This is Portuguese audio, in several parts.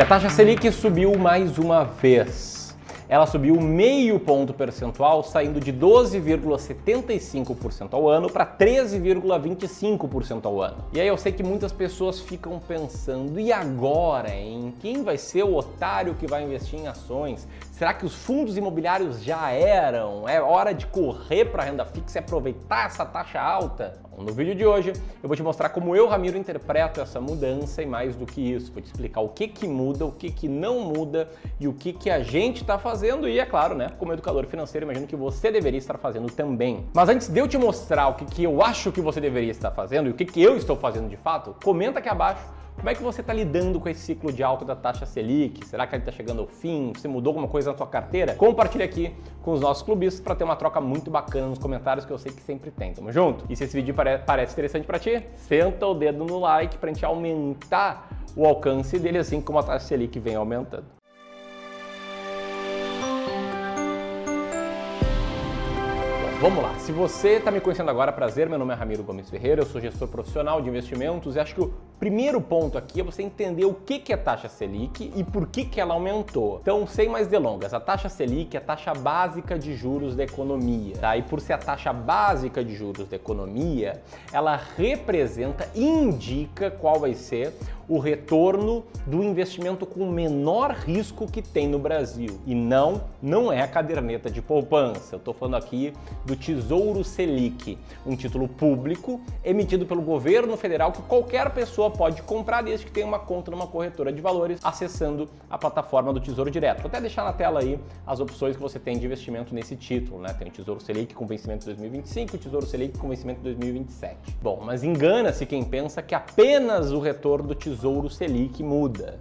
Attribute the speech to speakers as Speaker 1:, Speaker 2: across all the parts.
Speaker 1: A taxa Selic subiu mais uma vez ela subiu meio ponto percentual, saindo de 12,75% ao ano para 13,25% ao ano. E aí eu sei que muitas pessoas ficam pensando, e agora, em quem vai ser o otário que vai investir em ações? Será que os fundos imobiliários já eram? É hora de correr para a renda fixa e aproveitar essa taxa alta? No vídeo de hoje eu vou te mostrar como eu, Ramiro, interpreto essa mudança e mais do que isso, vou te explicar o que que muda, o que que não muda e o que que a gente está fazendo e, é claro, né, como educador financeiro, imagino que você deveria estar fazendo também. Mas antes de eu te mostrar o que que eu acho que você deveria estar fazendo e o que que eu estou fazendo de fato, comenta aqui abaixo como é que você está lidando com esse ciclo de alta da taxa Selic? Será que ele está chegando ao fim? Você mudou alguma coisa na sua carteira? Compartilhe aqui com os nossos clubistas para ter uma troca muito bacana nos comentários que eu sei que sempre tem. Tamo junto? E se esse vídeo parece interessante para ti, senta o dedo no like para a gente aumentar o alcance dele assim como a taxa Selic vem aumentando. Vamos lá, se você está me conhecendo agora, prazer, meu nome é Ramiro Gomes Ferreira, eu sou gestor profissional de investimentos e acho que o primeiro ponto aqui é você entender o que é taxa Selic e por que, ela aumentou. Então, sem mais delongas, a taxa Selic é a taxa básica de juros da economia, tá? E por ser a taxa básica de juros da economia, ela representa e indica qual vai ser o retorno do investimento com menor risco que tem no Brasil. E não, não é a caderneta de poupança. Eu estou falando aqui do Tesouro Selic, um título público emitido pelo governo federal que qualquer pessoa pode comprar desde que tenha uma conta numa corretora de valores acessando a plataforma do Tesouro Direto. Vou até deixar na tela aí as opções que você tem de investimento nesse título, né? Tem o Tesouro Selic com vencimento 2025 e o Tesouro Selic com vencimento 2027. Bom, mas engana-se quem pensa que apenas o retorno do Tesouro Selic muda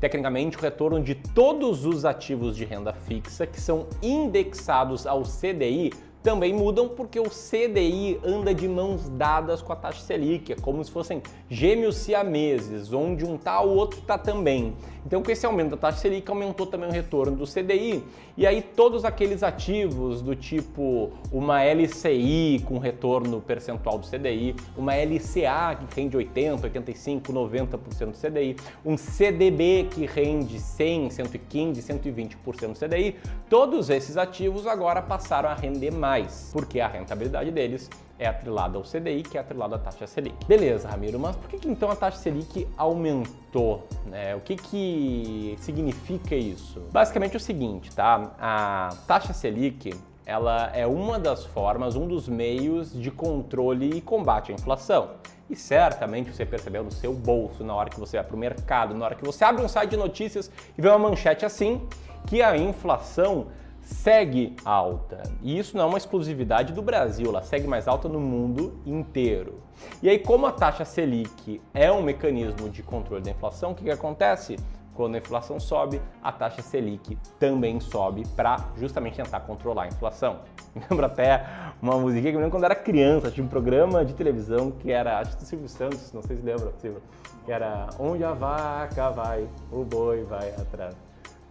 Speaker 1: tecnicamente o retorno de todos os ativos de renda fixa que são indexados ao CDI também mudam porque o CDI anda de mãos dadas com a taxa Selic, é como se fossem gêmeos siameses, onde um tá, o outro tá também. Então, com esse aumento da taxa Selic, aumentou também o retorno do CDI, e aí todos aqueles ativos do tipo uma LCI com retorno percentual do CDI, uma LCA que rende 80, 85, 90% do CDI, um CDB que rende 100, 115, 120% do CDI, todos esses ativos agora passaram a render mais mais, porque a rentabilidade deles é atrelada ao CDI, que é atrelada à taxa Selic. Beleza, Ramiro, mas por que, que então a taxa Selic aumentou? Né? O que, que significa isso? Basicamente é o seguinte, tá? A taxa Selic ela é uma das formas, um dos meios de controle e combate à inflação. E certamente você percebeu no seu bolso, na hora que você vai para o mercado, na hora que você abre um site de notícias e vê uma manchete assim, que a inflação segue alta. E isso não é uma exclusividade do Brasil, ela segue mais alta no mundo inteiro. E aí, como a taxa Selic é um mecanismo de controle da inflação, o que, que acontece? Quando a inflação sobe, a taxa Selic também sobe para justamente tentar controlar a inflação. Lembro até uma musiquinha que eu lembro quando era criança, tinha um programa de televisão que era, acho que do Silvio Santos, não sei se lembra, Silvio, que era Onde a vaca vai, o boi vai atrás.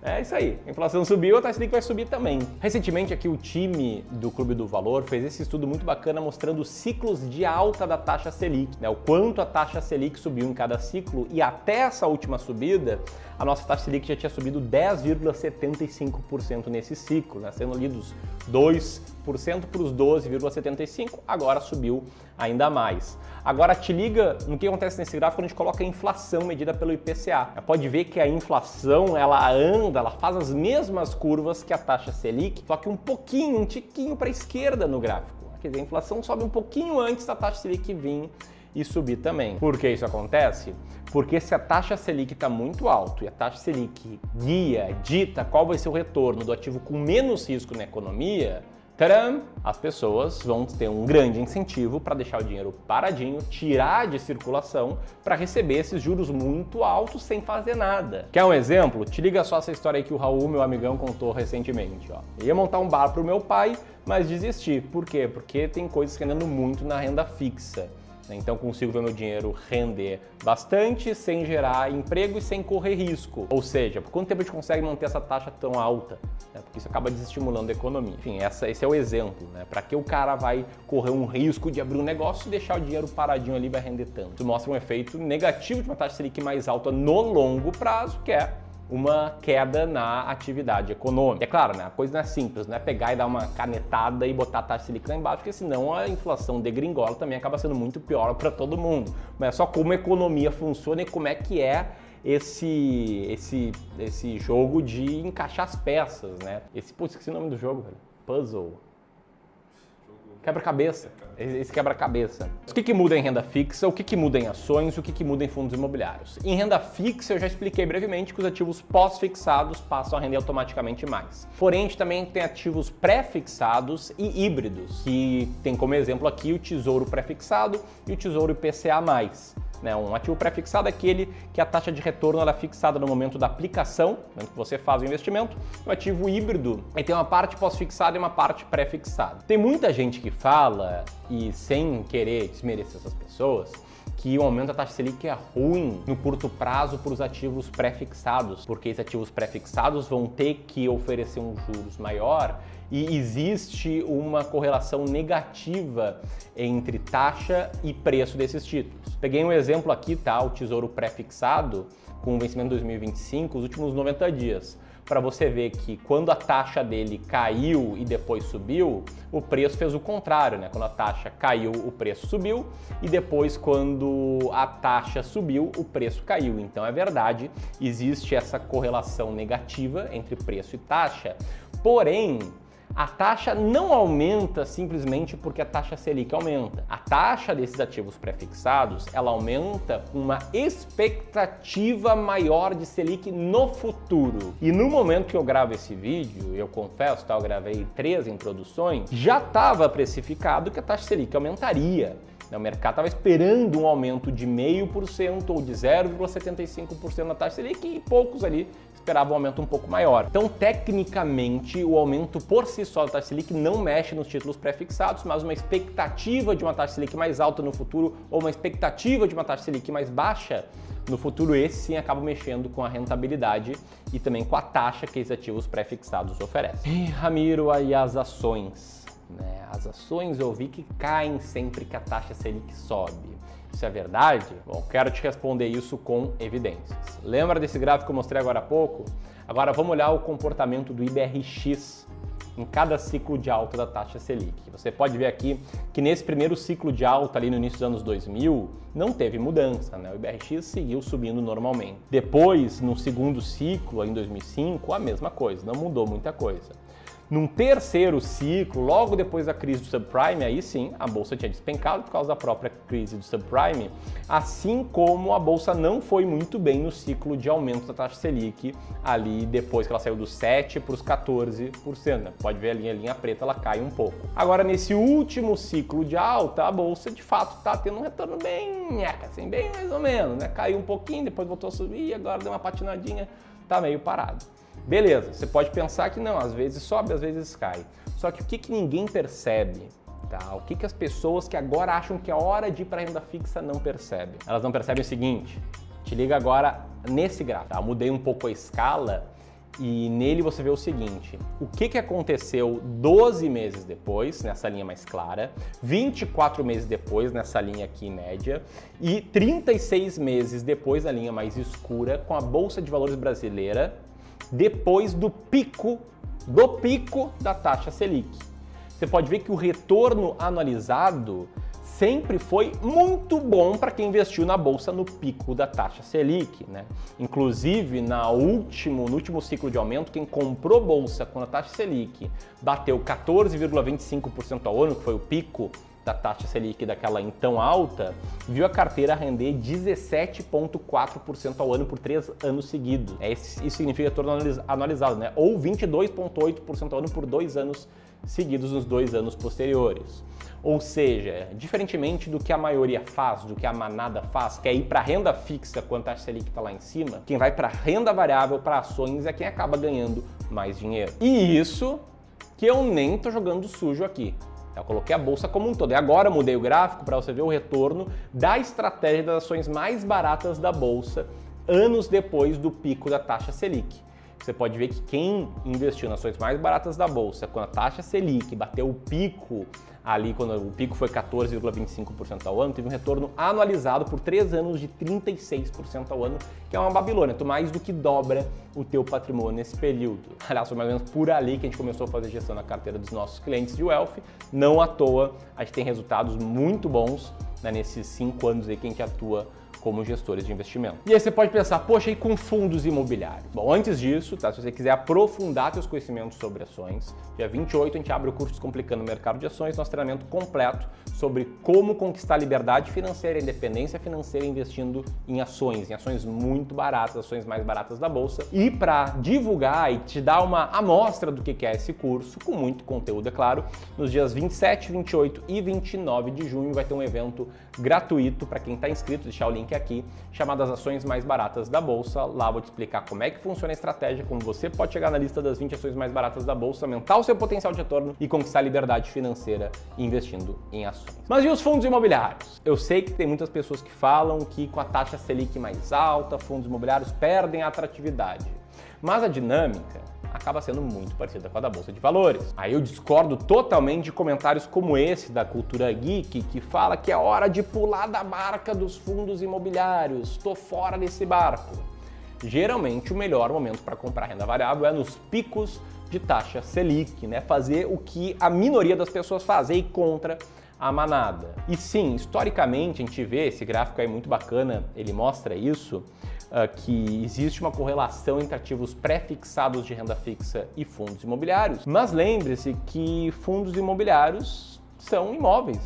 Speaker 1: É isso aí. A inflação subiu, a taxa Selic vai subir também. Recentemente aqui o time do Clube do Valor fez esse estudo muito bacana mostrando os ciclos de alta da taxa Selic, né? O quanto a taxa Selic subiu em cada ciclo e até essa última subida, a nossa taxa Selic já tinha subido 10,75% nesse ciclo, né? Sendo ali dos 2% para os 12,75%, agora subiu ainda mais. Agora te liga no que acontece nesse gráfico quando a gente coloca a inflação medida pelo IPCA. Pode ver que a inflação ela anda, ela faz as mesmas curvas que a taxa Selic, só que um pouquinho, um tiquinho para a esquerda no gráfico. Quer dizer, a inflação sobe um pouquinho antes da taxa Selic vir e subir também. Por que isso acontece? Porque se a taxa Selic está muito alto e a taxa Selic guia, dita qual vai ser o retorno do ativo com menos risco na economia, Tcharam! As pessoas vão ter um grande incentivo para deixar o dinheiro paradinho, tirar de circulação para receber esses juros muito altos sem fazer nada. Quer um exemplo? Te liga só essa história aí que o Raul, meu amigão, contou recentemente. Ó. Eu ia montar um bar para o meu pai, mas desisti. Por quê? Porque tem coisas que andando muito na renda fixa. Né? Então consigo ver meu dinheiro render bastante sem gerar emprego e sem correr risco. Ou seja, por quanto tempo a gente consegue manter essa taxa tão alta? Né? Porque isso acaba desestimulando a economia. Enfim, essa, esse é o exemplo. Né? Para que o cara vai correr um risco de abrir um negócio e deixar o dinheiro paradinho ali vai render tanto? Isso mostra um efeito negativo de uma taxa Selic mais alta no longo prazo, que é uma queda na atividade econômica. É claro, né, a coisa não é simples, não é pegar e dar uma canetada e botar a taxa Selic lá embaixo, porque senão a inflação degringola também acaba sendo muito pior para todo mundo. Mas é só como a economia funciona e como é que é esse esse esse jogo de encaixar as peças, né? Esse, putz, esqueci o nome do jogo, velho. Puzzle. Quebra-cabeça. Esse quebra-cabeça. O que, que muda em renda fixa, o que, que muda em ações, o que, que muda em fundos imobiliários? Em renda fixa, eu já expliquei brevemente que os ativos pós-fixados passam a render automaticamente mais. Porém, a gente também tem ativos pré-fixados e híbridos, que tem como exemplo aqui o tesouro pré-fixado e o tesouro IPCA+. Né? Um ativo pré-fixado é aquele que a taxa de retorno é fixada no momento da aplicação, no que você faz o investimento. O ativo híbrido tem uma parte pós-fixada e uma parte pré-fixada. Tem muita gente que fala, e sem querer desmerecer essas pessoas, que o aumento da taxa Selic é ruim no curto prazo para os ativos pré-fixados, porque esses ativos pré-fixados vão ter que oferecer um juros maior e existe uma correlação negativa entre taxa e preço desses títulos. Peguei um exemplo aqui, tá? O Tesouro pré-fixado com vencimento em 2025, os últimos 90 dias para você ver que quando a taxa dele caiu e depois subiu, o preço fez o contrário, né? Quando a taxa caiu, o preço subiu e depois quando a taxa subiu, o preço caiu. Então é verdade, existe essa correlação negativa entre preço e taxa. Porém, a taxa não aumenta simplesmente porque a taxa Selic aumenta. A taxa desses ativos prefixados, ela aumenta uma expectativa maior de Selic no futuro. E no momento que eu gravo esse vídeo, eu confesso, tá, eu gravei três introduções, já estava precificado que a taxa Selic aumentaria. Né, o mercado estava esperando um aumento de 0,5% ou de 0,75% na taxa Selic e poucos ali esperava um aumento um pouco maior. Então, tecnicamente, o aumento por si só da taxa Selic não mexe nos títulos pré-fixados, mas uma expectativa de uma taxa Selic mais alta no futuro ou uma expectativa de uma taxa Selic mais baixa no futuro, esse sim acaba mexendo com a rentabilidade e também com a taxa que esses ativos pré-fixados oferecem. E, Ramiro, aí as ações. Né? As ações eu vi que caem sempre que a taxa Selic sobe. Isso é verdade? Bom, quero te responder isso com evidências. Lembra desse gráfico que eu mostrei agora há pouco? Agora vamos olhar o comportamento do IBRX em cada ciclo de alta da taxa Selic. Você pode ver aqui que nesse primeiro ciclo de alta ali no início dos anos 2000 não teve mudança, né? O IBRX seguiu subindo normalmente. Depois, no segundo ciclo, em 2005, a mesma coisa, não mudou muita coisa. Num terceiro ciclo, logo depois da crise do subprime, aí sim, a bolsa tinha despencado por causa da própria crise do subprime, assim como a bolsa não foi muito bem no ciclo de aumento da taxa Selic, ali depois que ela saiu dos 7 para os 14%. Né? Pode ver a linha, a linha preta, ela cai um pouco. Agora, nesse último ciclo de alta, a bolsa de fato está tendo um retorno bem, assim, bem mais ou menos, né? Caiu um pouquinho, depois voltou a subir, agora deu uma patinadinha, tá meio parado. Beleza, você pode pensar que não, às vezes sobe, às vezes cai. Só que o que, que ninguém percebe? Tá? O que, que as pessoas que agora acham que é hora de ir para renda fixa não percebem? Elas não percebem o seguinte, te liga agora nesse gráfico. Tá? Mudei um pouco a escala e nele você vê o seguinte: o que, que aconteceu 12 meses depois, nessa linha mais clara, 24 meses depois, nessa linha aqui média, e 36 meses depois, na linha mais escura, com a Bolsa de Valores brasileira depois do pico, do pico da taxa Selic. Você pode ver que o retorno anualizado sempre foi muito bom para quem investiu na bolsa no pico da taxa Selic, né? Inclusive, na último, no último ciclo de aumento, quem comprou bolsa quando a taxa Selic bateu 14,25% ao ano, que foi o pico da taxa Selic daquela então alta, viu a carteira render 17,4% ao ano por três anos seguidos. É, isso significa retorno anualizado, né? Ou 22,8% ao ano por dois anos seguidos nos dois anos posteriores. Ou seja, diferentemente do que a maioria faz, do que a manada faz, que é ir para renda fixa quando a taxa Selic está lá em cima, quem vai para renda variável, para ações, é quem acaba ganhando mais dinheiro. E isso que eu nem estou jogando sujo aqui. Eu coloquei a bolsa como um todo. E agora mudei o gráfico para você ver o retorno da estratégia das ações mais baratas da bolsa anos depois do pico da taxa Selic. Você pode ver que quem investiu nas ações mais baratas da bolsa, quando a taxa Selic bateu o pico ali quando o pico foi 14,25% ao ano, teve um retorno anualizado por três anos de 36% ao ano, que é uma Babilônia, tu mais do que dobra o teu patrimônio nesse período. Aliás, foi mais ou menos por ali que a gente começou a fazer gestão na carteira dos nossos clientes de Wealth, não à toa, a gente tem resultados muito bons né, nesses cinco anos aí que a gente atua como gestores de investimento. E aí você pode pensar, poxa, e com fundos imobiliários? Bom, antes disso, tá, se você quiser aprofundar seus conhecimentos sobre ações, dia 28 a gente abre o curso Descomplicando o Mercado de Ações, nosso treinamento completo sobre como conquistar liberdade financeira, independência financeira investindo em ações, em ações muito baratas, ações mais baratas da bolsa. E para divulgar e te dar uma amostra do que é esse curso, com muito conteúdo, é claro, nos dias 27, 28 e 29 de junho vai ter um evento gratuito para quem está inscrito, deixar o link link aqui, chamado as ações mais baratas da bolsa. Lá vou te explicar como é que funciona a estratégia, como você pode chegar na lista das 20 ações mais baratas da bolsa, aumentar o seu potencial de retorno e conquistar liberdade financeira investindo em ações. Mas e os fundos imobiliários? Eu sei que tem muitas pessoas que falam que com a taxa Selic mais alta, fundos imobiliários perdem a atratividade. Mas a dinâmica acaba sendo muito parecida com a da Bolsa de Valores. Aí eu discordo totalmente de comentários como esse da cultura geek, que fala que é hora de pular da barca dos fundos imobiliários, estou fora desse barco. Geralmente o melhor momento para comprar renda variável é nos picos de taxa Selic, né? Fazer o que a minoria das pessoas faz, e contra a manada. E sim, historicamente a gente vê esse gráfico aí muito bacana, ele mostra isso, que existe uma correlação entre ativos pré-fixados de renda fixa e fundos imobiliários. Mas lembre-se que fundos imobiliários são imóveis.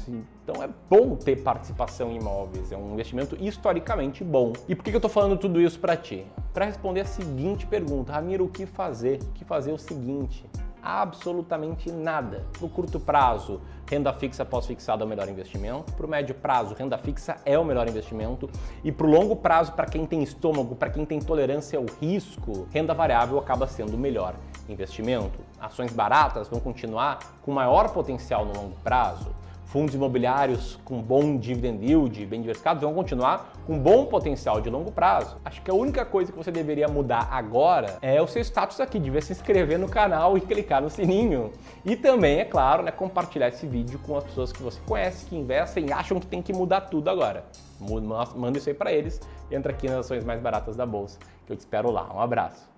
Speaker 1: Então é bom ter participação em imóveis, é um investimento historicamente bom. E por que eu estou falando tudo isso para ti? Para responder a seguinte pergunta, Ramiro, o que fazer? O que fazer é o seguinte: absolutamente nada. No curto prazo, renda fixa pós-fixada é o melhor investimento. Para o médio prazo, renda fixa é o melhor investimento. E para o longo prazo, para quem tem estômago, para quem tem tolerância ao risco, renda variável acaba sendo o melhor investimento. Ações baratas vão continuar com maior potencial no longo prazo fundos imobiliários com bom dividend yield, bem diversificados, vão continuar com bom potencial de longo prazo. Acho que a única coisa que você deveria mudar agora é o seu status aqui, devia se inscrever no canal e clicar no sininho. E também, é claro, né, compartilhar esse vídeo com as pessoas que você conhece, que investem e acham que tem que mudar tudo agora. Manda isso aí para eles entra aqui nas ações mais baratas da bolsa, que eu te espero lá. Um abraço.